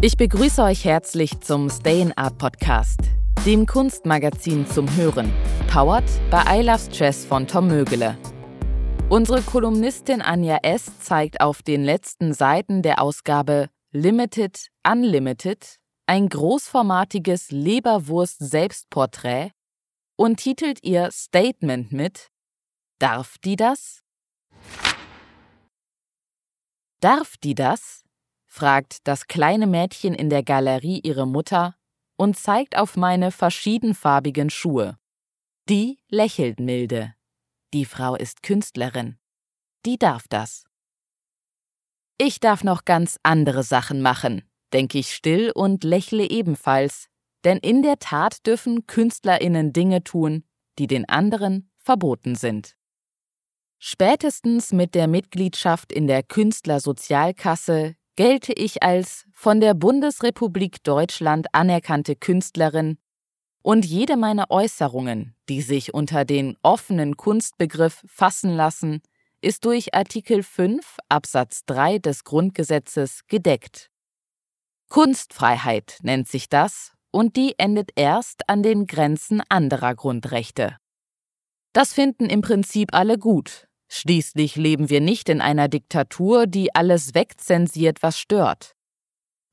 Ich begrüße euch herzlich zum Stay in Art Podcast, dem Kunstmagazin zum Hören, powered bei I Love Stress von Tom Mögele. Unsere Kolumnistin Anja S. zeigt auf den letzten Seiten der Ausgabe Limited Unlimited ein großformatiges Leberwurst-Selbstporträt und titelt ihr Statement mit Darf die das? Darf die das? Fragt das kleine Mädchen in der Galerie ihre Mutter und zeigt auf meine verschiedenfarbigen Schuhe. Die lächelt milde. Die Frau ist Künstlerin. Die darf das. Ich darf noch ganz andere Sachen machen, denke ich still und lächle ebenfalls, denn in der Tat dürfen Künstlerinnen Dinge tun, die den anderen verboten sind. Spätestens mit der Mitgliedschaft in der Künstlersozialkasse gelte ich als von der Bundesrepublik Deutschland anerkannte Künstlerin und jede meiner Äußerungen, die sich unter den offenen Kunstbegriff fassen lassen, ist durch Artikel 5 Absatz 3 des Grundgesetzes gedeckt. Kunstfreiheit nennt sich das, und die endet erst an den Grenzen anderer Grundrechte. Das finden im Prinzip alle gut, Schließlich leben wir nicht in einer Diktatur, die alles wegzensiert, was stört.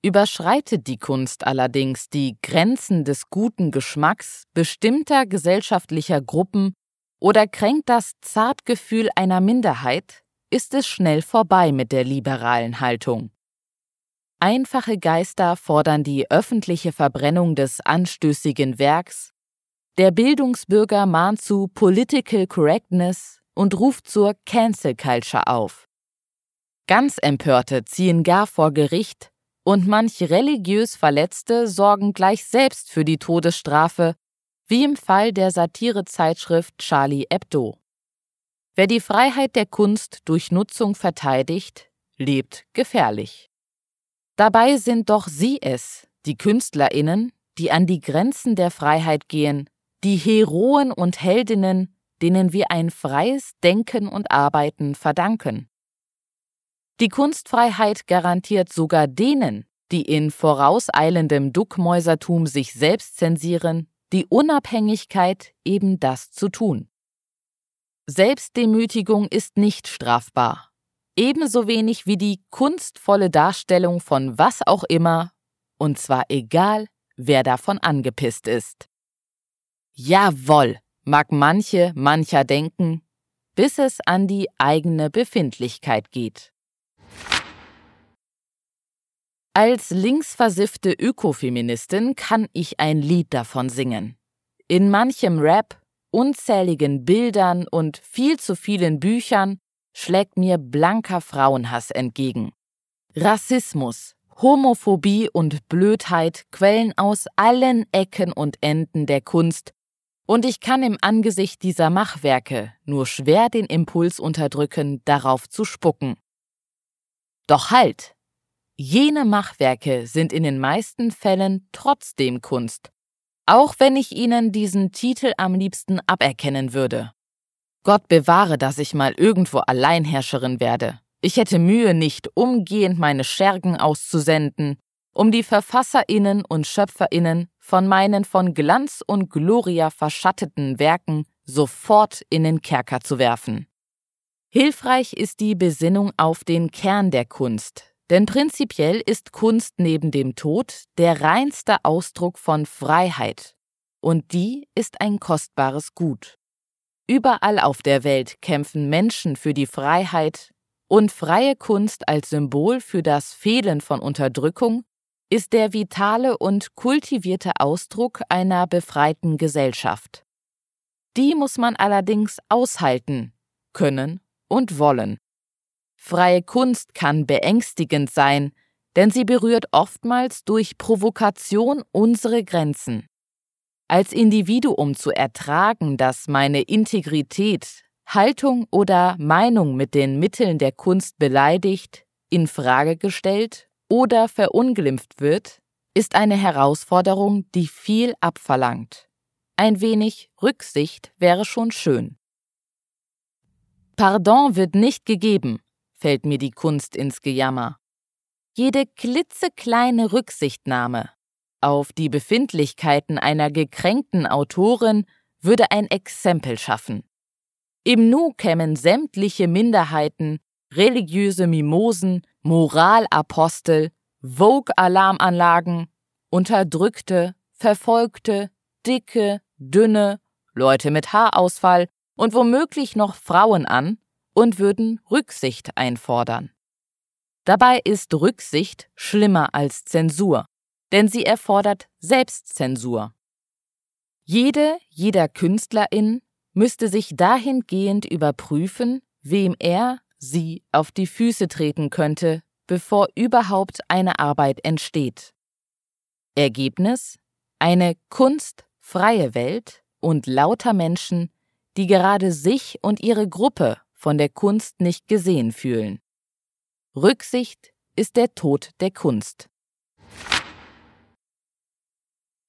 Überschreitet die Kunst allerdings die Grenzen des guten Geschmacks bestimmter gesellschaftlicher Gruppen oder kränkt das Zartgefühl einer Minderheit, ist es schnell vorbei mit der liberalen Haltung. Einfache Geister fordern die öffentliche Verbrennung des anstößigen Werks, der Bildungsbürger mahnt zu Political Correctness, und ruft zur Cancel Culture auf. Ganz Empörte ziehen gar vor Gericht und manch religiös Verletzte sorgen gleich selbst für die Todesstrafe, wie im Fall der Satirezeitschrift Charlie Hebdo. Wer die Freiheit der Kunst durch Nutzung verteidigt, lebt gefährlich. Dabei sind doch sie es, die Künstlerinnen, die an die Grenzen der Freiheit gehen, die Heroen und Heldinnen, denen wir ein freies Denken und Arbeiten verdanken. Die Kunstfreiheit garantiert sogar denen, die in vorauseilendem Duckmäusertum sich selbst zensieren, die Unabhängigkeit, eben das zu tun. Selbstdemütigung ist nicht strafbar, ebenso wenig wie die kunstvolle Darstellung von was auch immer, und zwar egal, wer davon angepisst ist. Jawoll, mag manche, mancher denken, bis es an die eigene Befindlichkeit geht. Als linksversiffte Ökofeministin kann ich ein Lied davon singen. In manchem Rap, unzähligen Bildern und viel zu vielen Büchern schlägt mir blanker Frauenhass entgegen. Rassismus, Homophobie und Blödheit quellen aus allen Ecken und Enden der Kunst und ich kann im Angesicht dieser Machwerke nur schwer den Impuls unterdrücken, darauf zu spucken. Doch halt! Jene Machwerke sind in den meisten Fällen trotzdem Kunst, auch wenn ich ihnen diesen Titel am liebsten aberkennen würde. Gott bewahre, dass ich mal irgendwo Alleinherrscherin werde. Ich hätte Mühe, nicht umgehend meine Schergen auszusenden, um die Verfasserinnen und Schöpferinnen von meinen von Glanz und Gloria verschatteten Werken sofort in den Kerker zu werfen. Hilfreich ist die Besinnung auf den Kern der Kunst, denn prinzipiell ist Kunst neben dem Tod der reinste Ausdruck von Freiheit, und die ist ein kostbares Gut. Überall auf der Welt kämpfen Menschen für die Freiheit, und freie Kunst als Symbol für das Fehlen von Unterdrückung ist der vitale und kultivierte Ausdruck einer befreiten Gesellschaft. Die muss man allerdings aushalten, können und wollen. Freie Kunst kann beängstigend sein, denn sie berührt oftmals durch Provokation unsere Grenzen. Als Individuum zu ertragen, dass meine Integrität, Haltung oder Meinung mit den Mitteln der Kunst beleidigt, in Frage gestellt oder verunglimpft wird, ist eine Herausforderung, die viel abverlangt. Ein wenig Rücksicht wäre schon schön. Pardon wird nicht gegeben, fällt mir die Kunst ins Gejammer. Jede klitzekleine Rücksichtnahme auf die Befindlichkeiten einer gekränkten Autorin würde ein Exempel schaffen. Im Nu kämen sämtliche Minderheiten, religiöse Mimosen, Moralapostel, Vogue-Alarmanlagen, Unterdrückte, Verfolgte, Dicke, Dünne, Leute mit Haarausfall und womöglich noch Frauen an und würden Rücksicht einfordern. Dabei ist Rücksicht schlimmer als Zensur, denn sie erfordert Selbstzensur. Jede, jeder Künstlerin müsste sich dahingehend überprüfen, wem er, sie auf die Füße treten könnte, bevor überhaupt eine Arbeit entsteht. Ergebnis? Eine kunstfreie Welt und lauter Menschen, die gerade sich und ihre Gruppe von der Kunst nicht gesehen fühlen. Rücksicht ist der Tod der Kunst.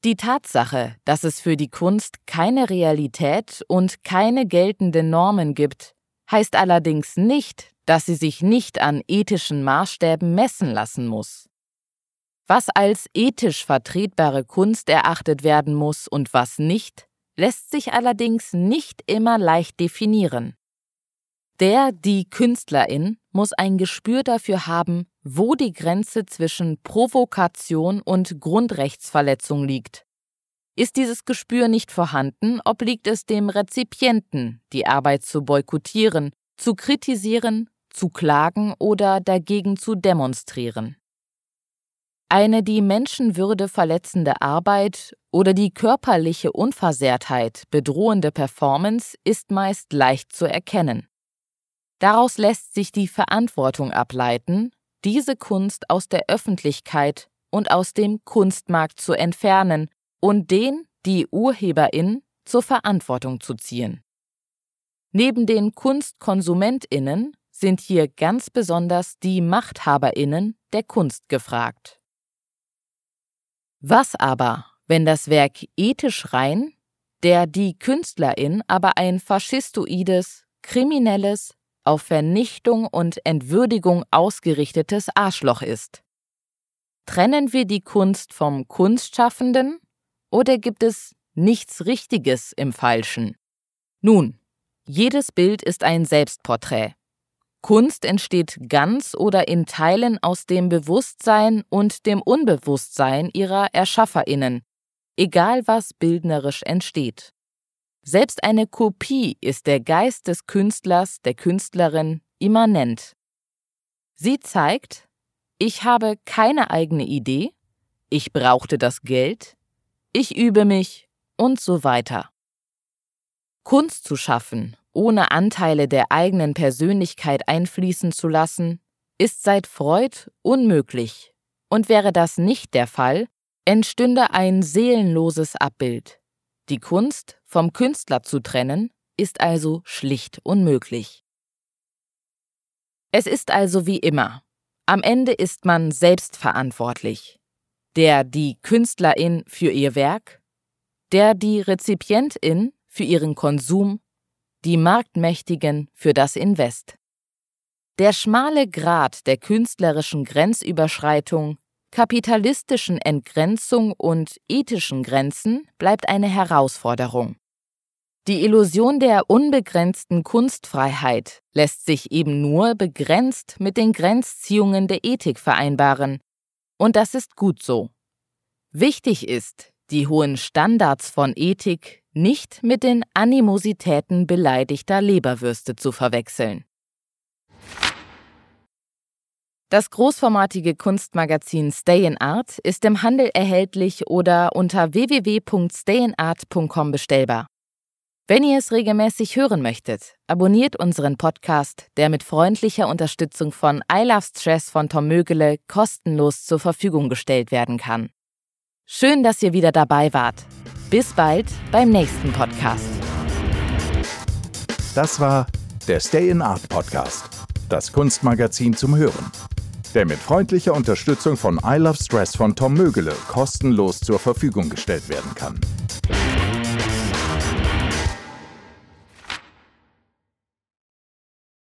Die Tatsache, dass es für die Kunst keine Realität und keine geltenden Normen gibt, heißt allerdings nicht, dass sie sich nicht an ethischen Maßstäben messen lassen muss. Was als ethisch vertretbare Kunst erachtet werden muss und was nicht, lässt sich allerdings nicht immer leicht definieren. Der, die Künstlerin muss ein Gespür dafür haben, wo die Grenze zwischen Provokation und Grundrechtsverletzung liegt. Ist dieses Gespür nicht vorhanden, obliegt es dem Rezipienten, die Arbeit zu boykottieren, zu kritisieren, zu klagen oder dagegen zu demonstrieren. Eine die Menschenwürde verletzende Arbeit oder die körperliche Unversehrtheit bedrohende Performance ist meist leicht zu erkennen. Daraus lässt sich die Verantwortung ableiten, diese Kunst aus der Öffentlichkeit und aus dem Kunstmarkt zu entfernen und den, die Urheberin, zur Verantwortung zu ziehen. Neben den Kunstkonsumentinnen sind hier ganz besonders die Machthaberinnen der Kunst gefragt. Was aber, wenn das Werk ethisch rein, der die Künstlerin aber ein faschistoides, kriminelles, auf Vernichtung und Entwürdigung ausgerichtetes Arschloch ist. Trennen wir die Kunst vom Kunstschaffenden oder gibt es nichts Richtiges im Falschen? Nun, jedes Bild ist ein Selbstporträt. Kunst entsteht ganz oder in Teilen aus dem Bewusstsein und dem Unbewusstsein ihrer Erschafferinnen, egal was bildnerisch entsteht. Selbst eine Kopie ist der Geist des Künstlers, der Künstlerin immanent. Sie zeigt, ich habe keine eigene Idee, ich brauchte das Geld, ich übe mich und so weiter. Kunst zu schaffen, ohne Anteile der eigenen Persönlichkeit einfließen zu lassen, ist seit Freud unmöglich, und wäre das nicht der Fall, entstünde ein seelenloses Abbild. Die Kunst vom Künstler zu trennen, ist also schlicht unmöglich. Es ist also wie immer. Am Ende ist man selbst verantwortlich. Der die Künstlerin für ihr Werk, der die Rezipientin für ihren Konsum, die Marktmächtigen für das Invest. Der schmale Grat der künstlerischen Grenzüberschreitung kapitalistischen Entgrenzung und ethischen Grenzen bleibt eine Herausforderung. Die Illusion der unbegrenzten Kunstfreiheit lässt sich eben nur begrenzt mit den Grenzziehungen der Ethik vereinbaren. Und das ist gut so. Wichtig ist, die hohen Standards von Ethik nicht mit den Animositäten beleidigter Leberwürste zu verwechseln. Das großformatige Kunstmagazin Stay in Art ist im Handel erhältlich oder unter www.stayinart.com bestellbar. Wenn ihr es regelmäßig hören möchtet, abonniert unseren Podcast, der mit freundlicher Unterstützung von I Love Stress von Tom Mögele kostenlos zur Verfügung gestellt werden kann. Schön, dass ihr wieder dabei wart. Bis bald beim nächsten Podcast. Das war der Stay in Art Podcast, das Kunstmagazin zum Hören der mit freundlicher Unterstützung von I Love Stress von Tom Mögele kostenlos zur Verfügung gestellt werden kann.